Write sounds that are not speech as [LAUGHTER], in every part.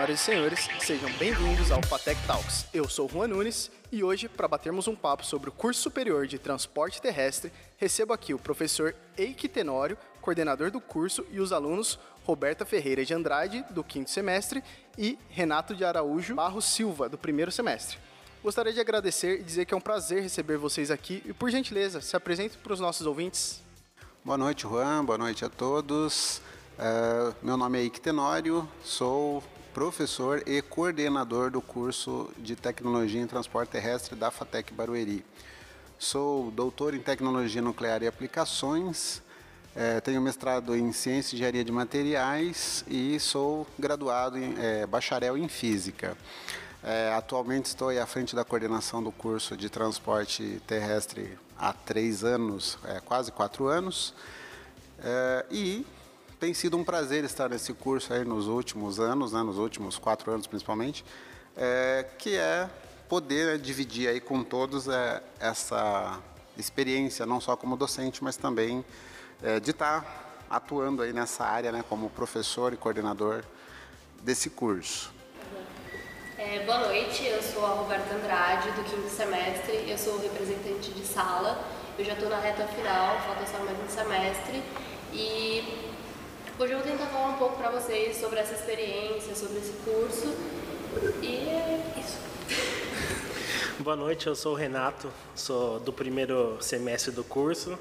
Senhoras e senhores, sejam bem-vindos ao Fatec Talks. Eu sou Juan Nunes e hoje, para batermos um papo sobre o curso superior de transporte terrestre, recebo aqui o professor Eike Tenório, coordenador do curso, e os alunos Roberta Ferreira de Andrade, do quinto semestre, e Renato de Araújo Barros Silva, do primeiro semestre. Gostaria de agradecer e dizer que é um prazer receber vocês aqui e, por gentileza, se apresente para os nossos ouvintes. Boa noite, Juan. Boa noite a todos. Uh, meu nome é Ike Tenório, sou professor e coordenador do curso de Tecnologia em Transporte Terrestre da FATEC Barueri. Sou doutor em Tecnologia Nuclear e Aplicações, é, tenho mestrado em Ciência e Engenharia de Materiais e sou graduado em é, bacharel em Física. É, atualmente estou à frente da coordenação do curso de transporte terrestre há três anos, é, quase quatro anos, é, e tem sido um prazer estar nesse curso aí nos últimos anos, né, nos últimos quatro anos principalmente, é, que é poder dividir aí com todos é, essa experiência, não só como docente, mas também é, de estar atuando aí nessa área, né, como professor e coordenador desse curso. É, boa noite, eu sou a Roberta Andrade, do quinto semestre, eu sou representante de sala, eu já estou na reta final, falta só mais um semestre, e Hoje eu vou tentar falar um pouco para vocês sobre essa experiência, sobre esse curso e é isso. [LAUGHS] Boa noite, eu sou o Renato, sou do primeiro semestre do curso.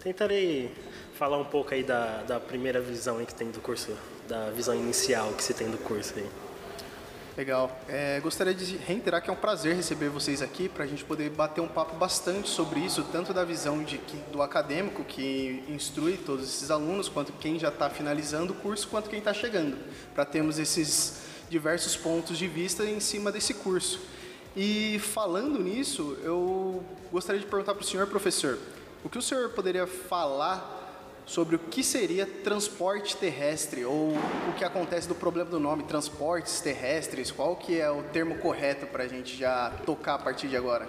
Tentarei falar um pouco aí da, da primeira visão que tem do curso, da visão inicial que se tem do curso aí. Legal. É, gostaria de reiterar que é um prazer receber vocês aqui para a gente poder bater um papo bastante sobre isso, tanto da visão de, do acadêmico que instrui todos esses alunos, quanto quem já está finalizando o curso, quanto quem está chegando, para termos esses diversos pontos de vista em cima desse curso. E falando nisso, eu gostaria de perguntar para o senhor professor, o que o senhor poderia falar sobre o que seria transporte terrestre ou o que acontece do problema do nome transportes terrestres. Qual que é o termo correto para a gente já tocar a partir de agora?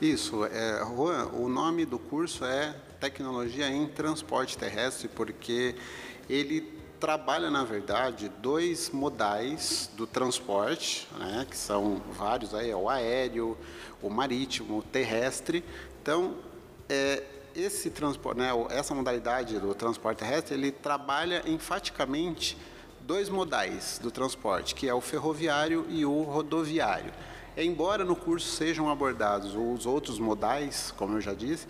Isso, é, Juan, o nome do curso é Tecnologia em Transporte Terrestre, porque ele trabalha, na verdade, dois modais do transporte, né, que são vários aí, é o aéreo, o marítimo, o terrestre. Então, é, esse transporte, né, essa modalidade do transporte terrestre, ele trabalha enfaticamente dois modais do transporte, que é o ferroviário e o rodoviário. Embora no curso sejam abordados os outros modais, como eu já disse,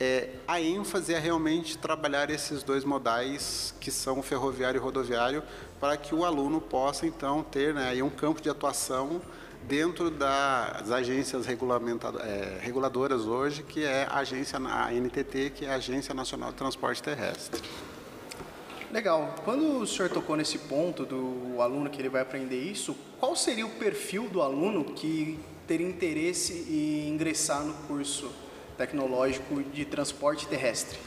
é, a ênfase é realmente trabalhar esses dois modais, que são ferroviário e rodoviário, para que o aluno possa então ter né, um campo de atuação dentro das agências é, reguladoras hoje, que é a agência a NTT, que é a Agência Nacional de Transporte Terrestre. Legal. Quando o senhor tocou nesse ponto do aluno que ele vai aprender isso, qual seria o perfil do aluno que teria interesse em ingressar no curso tecnológico de transporte terrestre?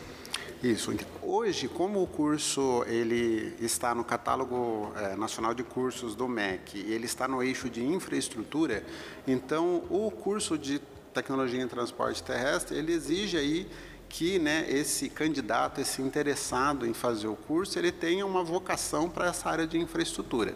Isso. Hoje, como o curso ele está no catálogo é, nacional de cursos do MEC, ele está no eixo de infraestrutura, então o curso de tecnologia em transporte terrestre ele exige aí que né, esse candidato, esse interessado em fazer o curso, ele tenha uma vocação para essa área de infraestrutura.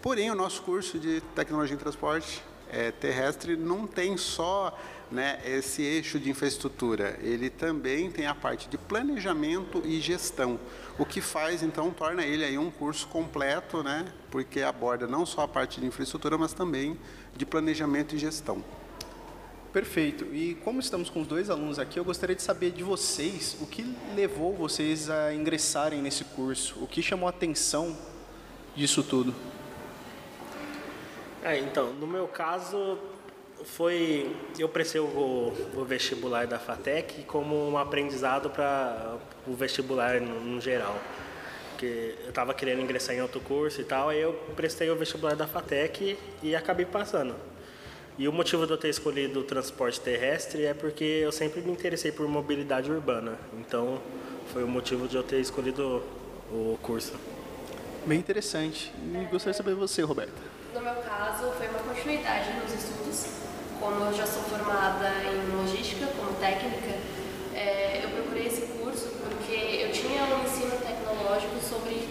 Porém, o nosso curso de tecnologia em transporte é, terrestre não tem só né, esse eixo de infraestrutura, ele também tem a parte de planejamento e gestão, o que faz então torna ele aí um curso completo, né, porque aborda não só a parte de infraestrutura, mas também de planejamento e gestão. Perfeito. E como estamos com os dois alunos aqui, eu gostaria de saber de vocês o que levou vocês a ingressarem nesse curso, o que chamou a atenção disso tudo. É, então, no meu caso, foi eu prestei o, o, vestibular da FATEC como um aprendizado para o vestibular no, no, geral. Porque eu estava querendo ingressar em outro curso e tal, aí eu prestei o vestibular da FATEC e acabei passando. E o motivo de eu ter escolhido o transporte terrestre é porque eu sempre me interessei por mobilidade urbana. Então, foi o motivo de eu ter escolhido o curso. Bem interessante. E gostaria de saber você, Roberta. No meu caso, foi uma continuidade nos estudos. Como eu já sou formada em logística, como técnica, é, eu procurei esse curso porque eu tinha um ensino tecnológico sobre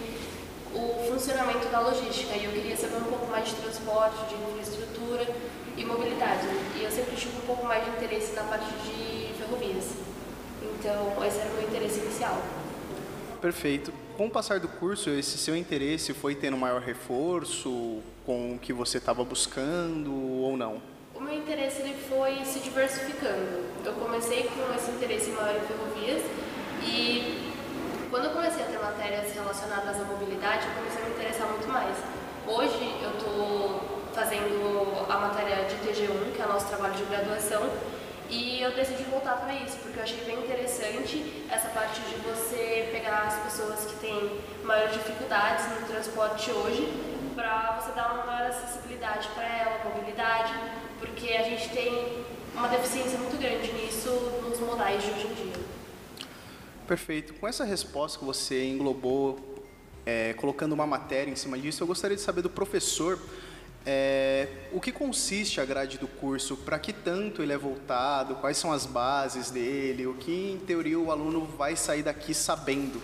o funcionamento da logística e eu queria saber um pouco mais de transporte, de infraestrutura e mobilidade. E eu sempre tive um pouco mais de interesse na parte de ferrovias. Então, esse era o meu interesse inicial. Perfeito. Com o passar do curso, esse seu interesse foi tendo maior reforço com o que você estava buscando ou não? O meu interesse ele foi se diversificando. Eu comecei com esse interesse maior em ferrovias e quando eu comecei a ter matérias relacionadas à mobilidade, eu comecei a me interessar muito mais. Hoje eu estou fazendo a matéria de TG1, que é o nosso trabalho de graduação, e eu decidi voltar para isso, porque eu achei bem interessante essa parte de você pegar as pessoas que têm maiores dificuldades no transporte hoje, para você dar uma maior acessibilidade para ela, mobilidade, porque a gente tem uma deficiência muito grande nisso nos modais de hoje em dia. Perfeito. Com essa resposta que você englobou, é, colocando uma matéria em cima disso, eu gostaria de saber do professor é, o que consiste a grade do curso, para que tanto ele é voltado, quais são as bases dele, o que, em teoria, o aluno vai sair daqui sabendo.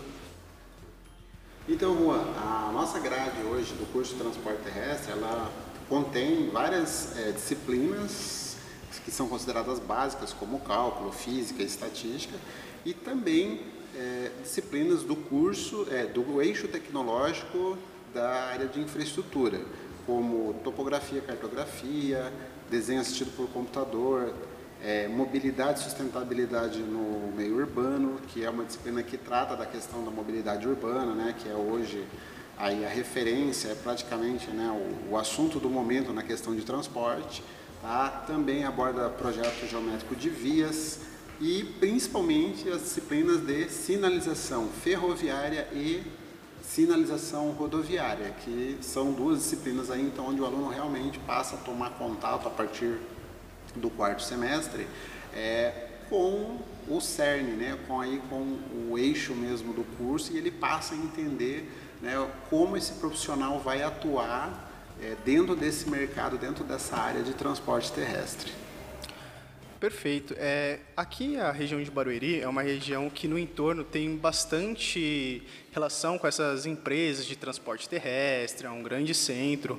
Então, Juan, a nossa grade hoje do curso de transporte terrestre, ela contém várias é, disciplinas que são consideradas básicas, como cálculo, física e estatística, e também é, disciplinas do curso, é, do eixo tecnológico da área de infraestrutura, como topografia, cartografia, desenho assistido por computador, é, mobilidade e sustentabilidade no meio urbano, que é uma disciplina que trata da questão da mobilidade urbana, né, que é hoje aí a referência, é praticamente né, o, o assunto do momento na questão de transporte. Tá? Também aborda projeto geométrico de vias, e principalmente as disciplinas de sinalização ferroviária e sinalização rodoviária, que são duas disciplinas aí então onde o aluno realmente passa a tomar contato a partir do quarto semestre é, com o CERN, né, com aí com o eixo mesmo do curso e ele passa a entender né, como esse profissional vai atuar é, dentro desse mercado, dentro dessa área de transporte terrestre. Perfeito. É, aqui a região de Barueri é uma região que no entorno tem bastante relação com essas empresas de transporte terrestre, é um grande centro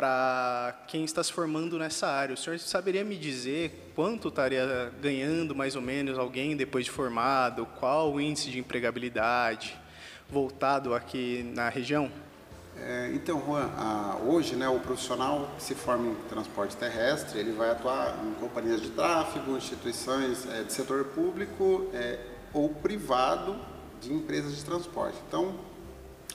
para quem está se formando nessa área. O senhor saberia me dizer quanto estaria ganhando mais ou menos alguém depois de formado? Qual o índice de empregabilidade voltado aqui na região? É, então, Juan, a, hoje né, o profissional que se forma em transporte terrestre, ele vai atuar em companhias de tráfego, instituições é, de setor público é, ou privado de empresas de transporte. Então,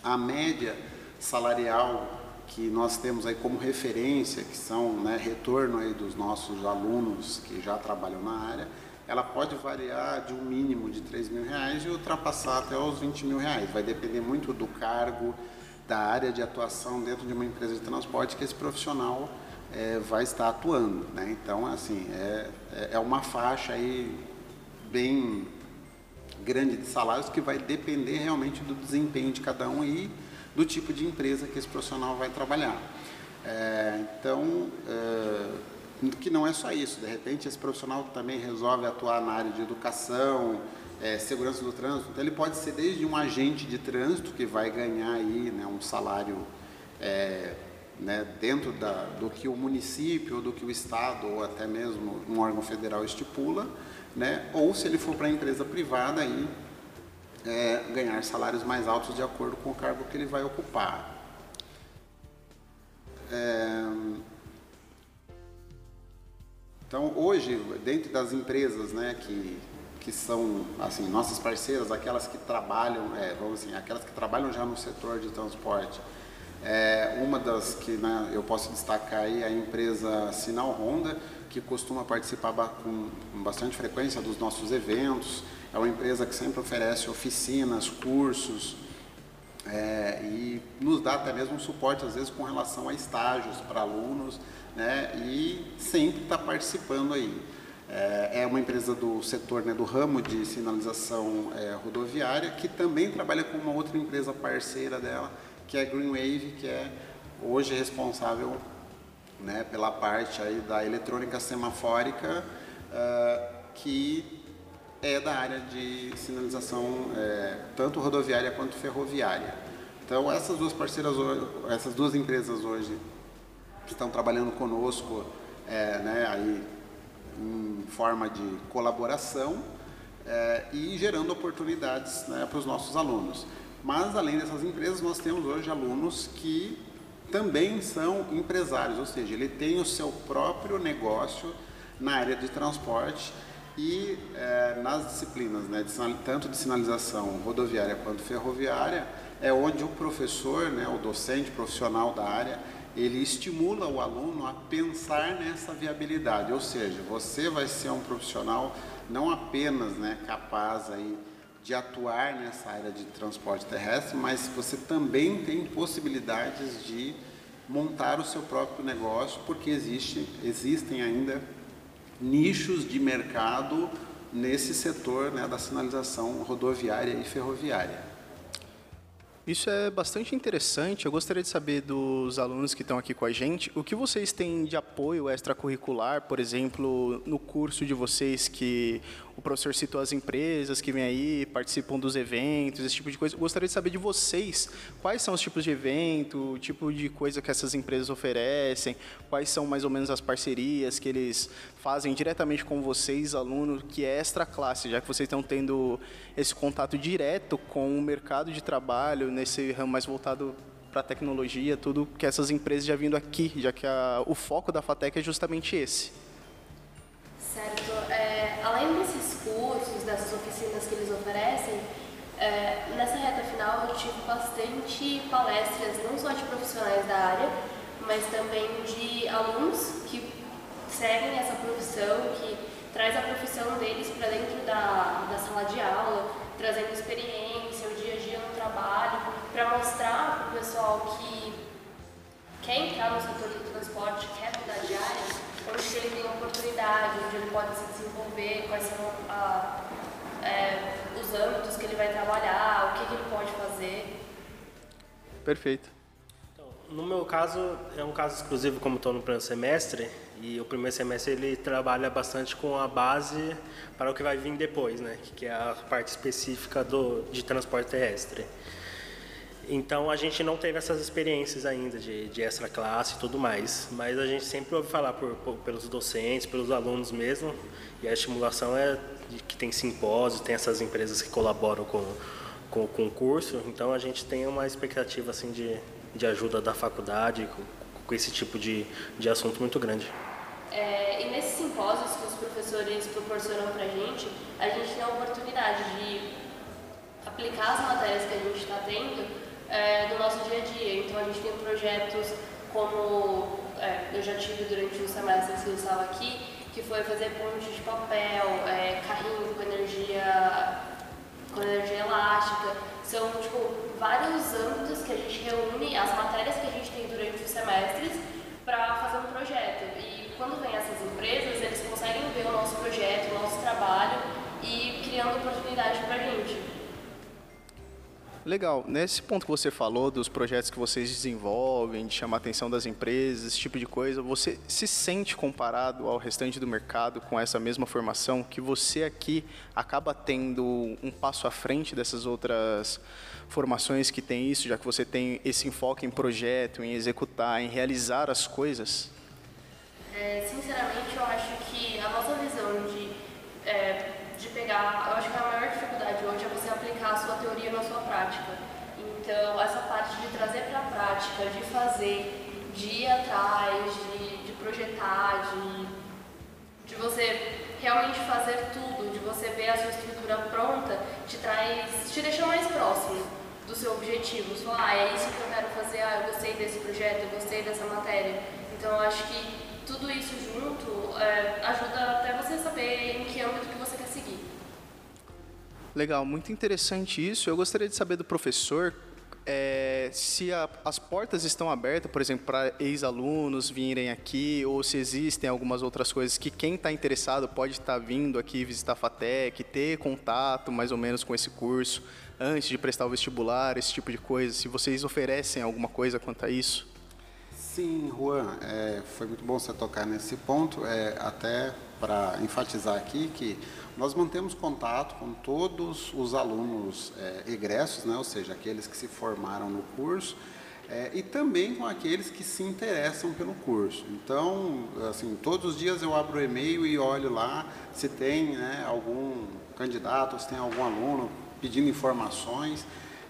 a média salarial que nós temos aí como referência, que são né, retorno aí dos nossos alunos que já trabalham na área, ela pode variar de um mínimo de 3 mil reais e ultrapassar até os 20 mil reais. Vai depender muito do cargo, da área de atuação dentro de uma empresa de transporte que esse profissional é, vai estar atuando. Né? Então, assim, é, é, é uma faixa aí bem grande de salários que vai depender realmente do desempenho de cada um e do tipo de empresa que esse profissional vai trabalhar. É, então, é, que não é só isso, de repente esse profissional também resolve atuar na área de educação, é, segurança do trânsito, então ele pode ser desde um agente de trânsito que vai ganhar aí né, um salário é, né, dentro da, do que o município, do que o estado ou até mesmo um órgão federal estipula, né, ou se ele for para a empresa privada aí é, ganhar salários mais altos de acordo com o cargo que ele vai ocupar. É, então hoje dentro das empresas né, que que são assim nossas parceiras, aquelas que trabalham, é, vamos assim, aquelas que trabalham já no setor de transporte. É, uma das que né, eu posso destacar aí é a empresa Sinal Honda, que costuma participar com, com bastante frequência dos nossos eventos. É uma empresa que sempre oferece oficinas, cursos, é, e nos dá até mesmo suporte, às vezes, com relação a estágios para alunos, né, e sempre está participando aí. É, é uma empresa do setor, né, do ramo de sinalização é, rodoviária, que também trabalha com uma outra empresa parceira dela, que é a Greenwave, que é hoje responsável né, pela parte aí da eletrônica semafórica, uh, que é da área de sinalização é, tanto rodoviária quanto ferroviária. Então essas duas parceiras, essas duas empresas hoje que estão trabalhando conosco, é, né, aí em forma de colaboração é, e gerando oportunidades né, para os nossos alunos. Mas além dessas empresas, nós temos hoje alunos que também são empresários, ou seja, ele tem o seu próprio negócio na área de transporte e é, nas disciplinas, né, de, tanto de sinalização rodoviária quanto ferroviária, é onde o professor, né, o docente profissional da área, ele estimula o aluno a pensar nessa viabilidade, ou seja, você vai ser um profissional não apenas né, capaz aí de atuar nessa área de transporte terrestre, mas você também tem possibilidades de montar o seu próprio negócio, porque existe, existem ainda nichos de mercado nesse setor né, da sinalização rodoviária e ferroviária. Isso é bastante interessante. Eu gostaria de saber dos alunos que estão aqui com a gente, o que vocês têm de apoio extracurricular, por exemplo, no curso de vocês que o professor citou as empresas que vêm aí, participam dos eventos, esse tipo de coisa. Eu gostaria de saber de vocês quais são os tipos de evento, o tipo de coisa que essas empresas oferecem, quais são mais ou menos as parcerias que eles fazem diretamente com vocês, aluno, que é extra classe, já que vocês estão tendo esse contato direto com o mercado de trabalho nesse ramo mais voltado para tecnologia, tudo que essas empresas já vindo aqui, já que a, o foco da FATEC é justamente esse. Certo. É, além desses cursos, dessas oficinas que eles oferecem, é, nessa reta final eu tive bastante palestras, não só de profissionais da área, mas também de alunos que seguem essa profissão, que traz a profissão deles para dentro da, da sala de aula, trazendo experiência, o dia a dia no trabalho, para mostrar para o pessoal que quer entrar no setor do transporte, quer mudar de área, onde ele tem oportunidade, onde ele pode se desenvolver, quais são a, é, os âmbitos que ele vai trabalhar, o que, que ele pode fazer. Perfeito. Então, no meu caso, é um caso exclusivo como estou no primeiro semestre, e o primeiro semestre ele trabalha bastante com a base para o que vai vir depois, né? que é a parte específica do, de transporte terrestre. Então a gente não teve essas experiências ainda de, de extra classe e tudo mais, mas a gente sempre ouve falar por, por, pelos docentes, pelos alunos mesmo, e a estimulação é que tem simpósios, tem essas empresas que colaboram com, com o concurso, então a gente tem uma expectativa assim de, de ajuda da faculdade com, com esse tipo de, de assunto muito grande. É, e nesses simpósios que os professores proporcionam para a gente, a gente tem a oportunidade de aplicar as matérias que a gente está tendo é, do nosso dia a dia. Então a gente tem projetos como é, eu já tive durante um semestre que eu estava aqui, que foi fazer ponte de papel, é, carrinho com energia, com energia elástica. São tipo, vários âmbitos que a gente reúne, as matérias que a gente tem durante os semestres, para fazer um projeto. E quando vem essas empresas, Legal. Nesse ponto que você falou dos projetos que vocês desenvolvem, de chamar a atenção das empresas, esse tipo de coisa, você se sente comparado ao restante do mercado com essa mesma formação que você aqui acaba tendo um passo à frente dessas outras formações que tem isso, já que você tem esse enfoque em projeto, em executar, em realizar as coisas? É, sinceramente, eu acho que a nossa visão de, é, de pegar, eu acho que a maior dificuldade hoje é você aplicar a sua teoria na sua prática. Então, essa parte de trazer para a prática, de fazer, de ir atrás, de, de projetar, de, de você realmente fazer tudo, de você ver a sua estrutura pronta, te traz, te deixa mais próximo do seu objetivo. Só, ah, é isso que eu quero fazer, ah, eu gostei desse projeto, eu gostei dessa matéria. Então, eu acho que tudo isso junto é, ajuda até você saber em que âmbito que você quer seguir. Legal, muito interessante isso. Eu gostaria de saber do professor é, se a, as portas estão abertas, por exemplo, para ex-alunos virem aqui, ou se existem algumas outras coisas que quem está interessado pode estar tá vindo aqui visitar a FATEC, ter contato mais ou menos com esse curso antes de prestar o vestibular, esse tipo de coisa. Se vocês oferecem alguma coisa quanto a isso? Sim, Juan, é, foi muito bom você tocar nesse ponto, é, até para enfatizar aqui que nós mantemos contato com todos os alunos é, egressos, né, ou seja, aqueles que se formaram no curso, é, e também com aqueles que se interessam pelo curso. Então, assim, todos os dias eu abro o e-mail e olho lá se tem né, algum candidato, se tem algum aluno pedindo informações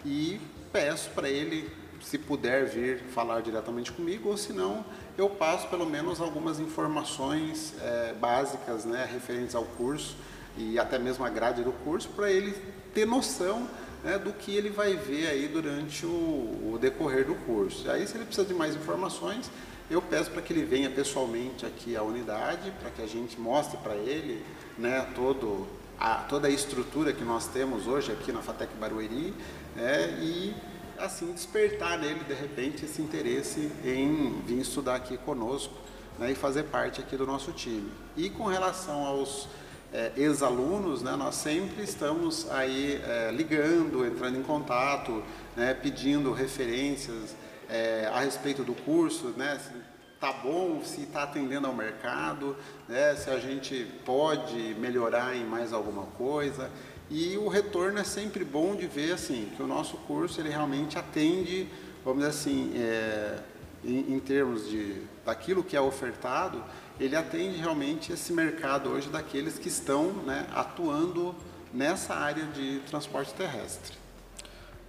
e peço para ele, se puder vir falar diretamente comigo, ou se não, eu passo pelo menos algumas informações é, básicas né, referentes ao curso e até mesmo a grade do curso, para ele ter noção né, do que ele vai ver aí durante o, o decorrer do curso. E aí, se ele precisa de mais informações, eu peço para que ele venha pessoalmente aqui à unidade, para que a gente mostre para ele né, todo a, toda a estrutura que nós temos hoje aqui na FATEC Barueri né, e assim despertar nele de repente esse interesse em vir estudar aqui conosco né, e fazer parte aqui do nosso time. E com relação aos é, ex-alunos, né, nós sempre estamos aí é, ligando, entrando em contato, né, pedindo referências é, a respeito do curso, né, se está bom, se está atendendo ao mercado, né, se a gente pode melhorar em mais alguma coisa. E o retorno é sempre bom de ver assim que o nosso curso ele realmente atende, vamos dizer assim, é, em, em termos de daquilo que é ofertado, ele atende realmente esse mercado hoje daqueles que estão né, atuando nessa área de transporte terrestre.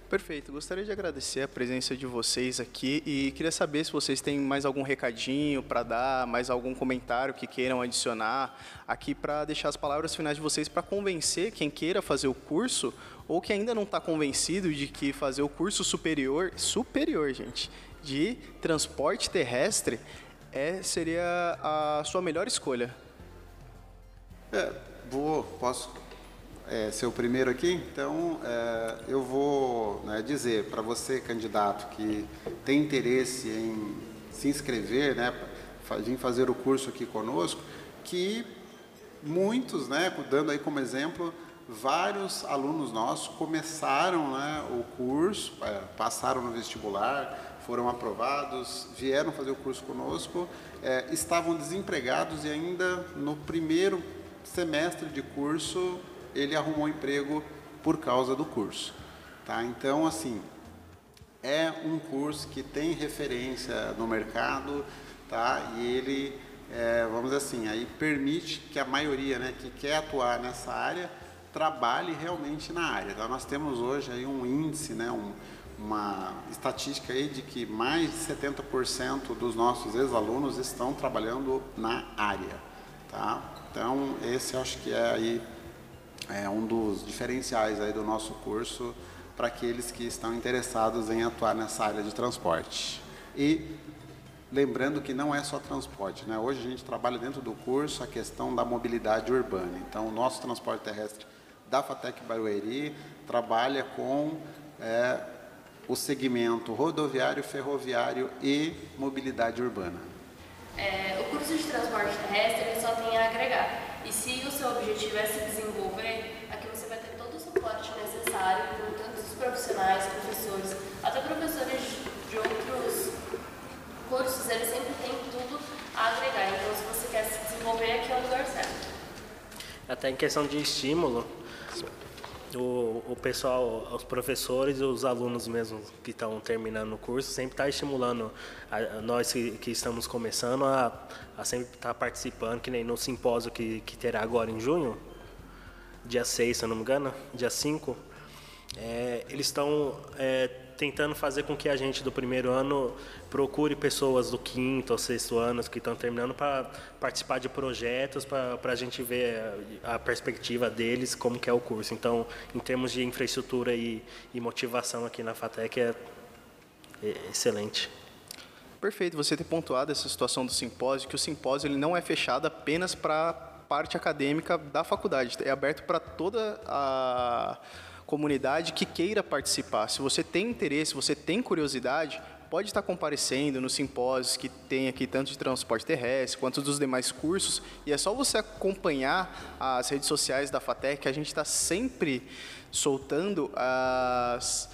Perfeito. Gostaria de agradecer a presença de vocês aqui e queria saber se vocês têm mais algum recadinho para dar, mais algum comentário que queiram adicionar aqui para deixar as palavras finais de vocês para convencer quem queira fazer o curso ou que ainda não está convencido de que fazer o curso superior, superior, gente, de transporte terrestre é, seria a sua melhor escolha? É, vou, posso é, ser o primeiro aqui? Então, é, eu vou né, dizer para você, candidato, que tem interesse em se inscrever, né, vir fazer o curso aqui conosco, que muitos, né, dando aí como exemplo, vários alunos nossos começaram né, o curso, é, passaram no vestibular, foram aprovados, vieram fazer o curso conosco, é, estavam desempregados e ainda no primeiro semestre de curso ele arrumou emprego por causa do curso. Tá? Então, assim, é um curso que tem referência no mercado tá? e ele, é, vamos dizer assim, aí permite que a maioria né, que quer atuar nessa área trabalhe realmente na área. Então, nós temos hoje aí um índice, né, um, uma estatística aí de que mais de 70% dos nossos ex-alunos estão trabalhando na área, tá? Então, esse acho que é aí é um dos diferenciais aí do nosso curso para aqueles que estão interessados em atuar nessa área de transporte. E lembrando que não é só transporte, né? Hoje a gente trabalha dentro do curso a questão da mobilidade urbana. Então, o nosso transporte terrestre da FATEC Barueri trabalha com é, o segmento rodoviário, ferroviário e mobilidade urbana? É, o curso de transporte terrestre só tem a agregar. E se o seu objetivo é se desenvolver, aqui você vai ter todo o suporte necessário com tantos profissionais, professores, até professores de outros cursos, eles sempre têm tudo a agregar. Então, se você quer se desenvolver, aqui é o lugar certo. Até em questão de estímulo, o, o pessoal, os professores e os alunos mesmo que estão terminando o curso sempre está estimulando a, a nós que, que, estamos começando a, a sempre estar tá participando, que nem no simpósio que, que terá agora em junho, dia 6, se eu não me engano, dia 5, é, eles estão é, tentando fazer com que a gente do primeiro ano procure pessoas do quinto ou sexto ano que estão terminando para participar de projetos, para a gente ver a, perspectiva deles, como que é o curso. Então, em termos de infraestrutura e, e motivação aqui na FATEC, é, é excelente. Perfeito, você ter pontuado essa situação do simpósio, que o simpósio ele não é fechado apenas para parte acadêmica da faculdade, é aberto para toda a comunidade que queira participar. Se você tem interesse, se você tem curiosidade, pode estar comparecendo nos simpósios que tem aqui, tanto de transporte terrestre quanto dos demais cursos, e é só você acompanhar as redes sociais da FATEC, que a gente está sempre soltando as,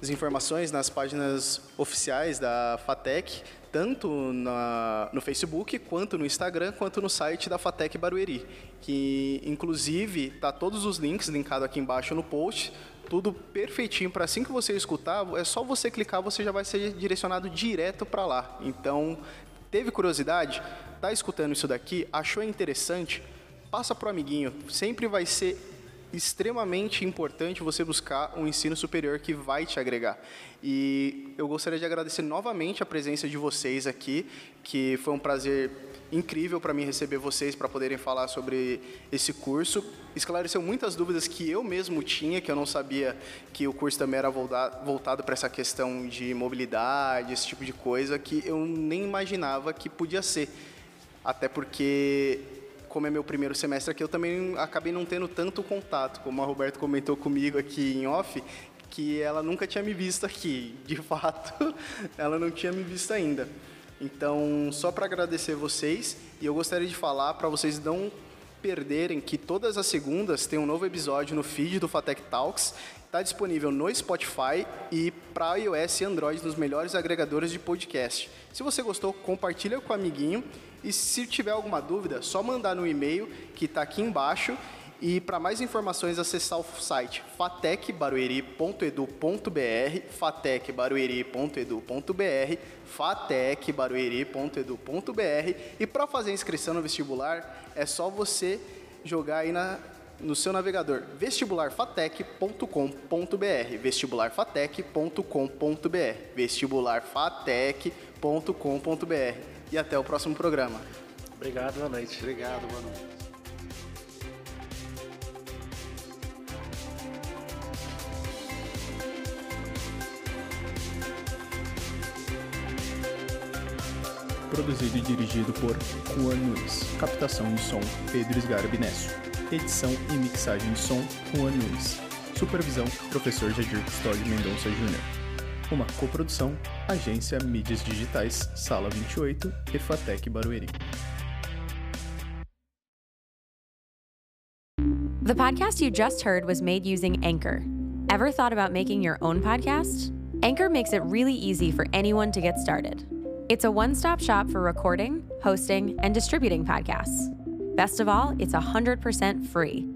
as informações nas páginas oficiais da FATEC, tanto na, no Facebook, quanto no Instagram, quanto no site da Fatec Barueri, que inclusive tá todos os links linkados aqui embaixo no post, tudo perfeitinho para assim que você escutar, é só você clicar, você já vai ser direcionado direto para lá. Então, teve curiosidade? Tá escutando isso daqui? Achou interessante? Passa pro amiguinho. Sempre vai ser extremamente importante você buscar um ensino superior que vai te agregar. E eu gostaria de agradecer novamente a presença de vocês aqui, que foi um prazer incrível para mim receber vocês para poderem falar sobre esse curso. Esclareceu muitas dúvidas que eu mesmo tinha, que eu não sabia que o curso também era voltado para essa questão de mobilidade, esse tipo de coisa, que eu nem imaginava que podia ser. Até porque como é meu primeiro semestre aqui, eu também acabei não tendo tanto contato, como a Roberta comentou comigo aqui em off, que ela nunca tinha me visto aqui. De [LAUGHS] fato, ela não tinha me visto ainda. Então, só para agradecer vocês, e eu gostaria de falar para vocês não perderem que todas as segundas tem um novo episódio no feed do Fatec Talks. Está disponível no Spotify e para iOS e Android nos melhores agregadores de podcast. Se você gostou, compartilha com o amiguinho e se tiver alguma dúvida, só mandar no e-mail que está aqui embaixo. E para mais informações, acessar o site fatecbarueri.edu.br, fatecbarueri.edu.br, fatecbarueri.edu.br. E para fazer inscrição no vestibular, é só você jogar aí na, no seu navegador vestibularfatec.com.br, vestibularfatec.com.br, vestibularfatec.com.br e até o próximo programa. Obrigado, boa noite. Obrigado, boa noite. Produzido e dirigido por Juan Nunes. Captação de som Pedro Sgarbi Nesso. Edição e mixagem de som Juan Nunes. Supervisão Professor Jadir Custódio Mendonça Júnior. Uma coprodução, Agência Mídias Digitais, Sala 28 e Fatec Barueri. The podcast you just heard was made using Anchor. Ever thought about making your own podcast? Anchor makes it really easy for anyone to get started. It's a one stop shop for recording, hosting, and distributing podcasts. Best of all, it's 100% free.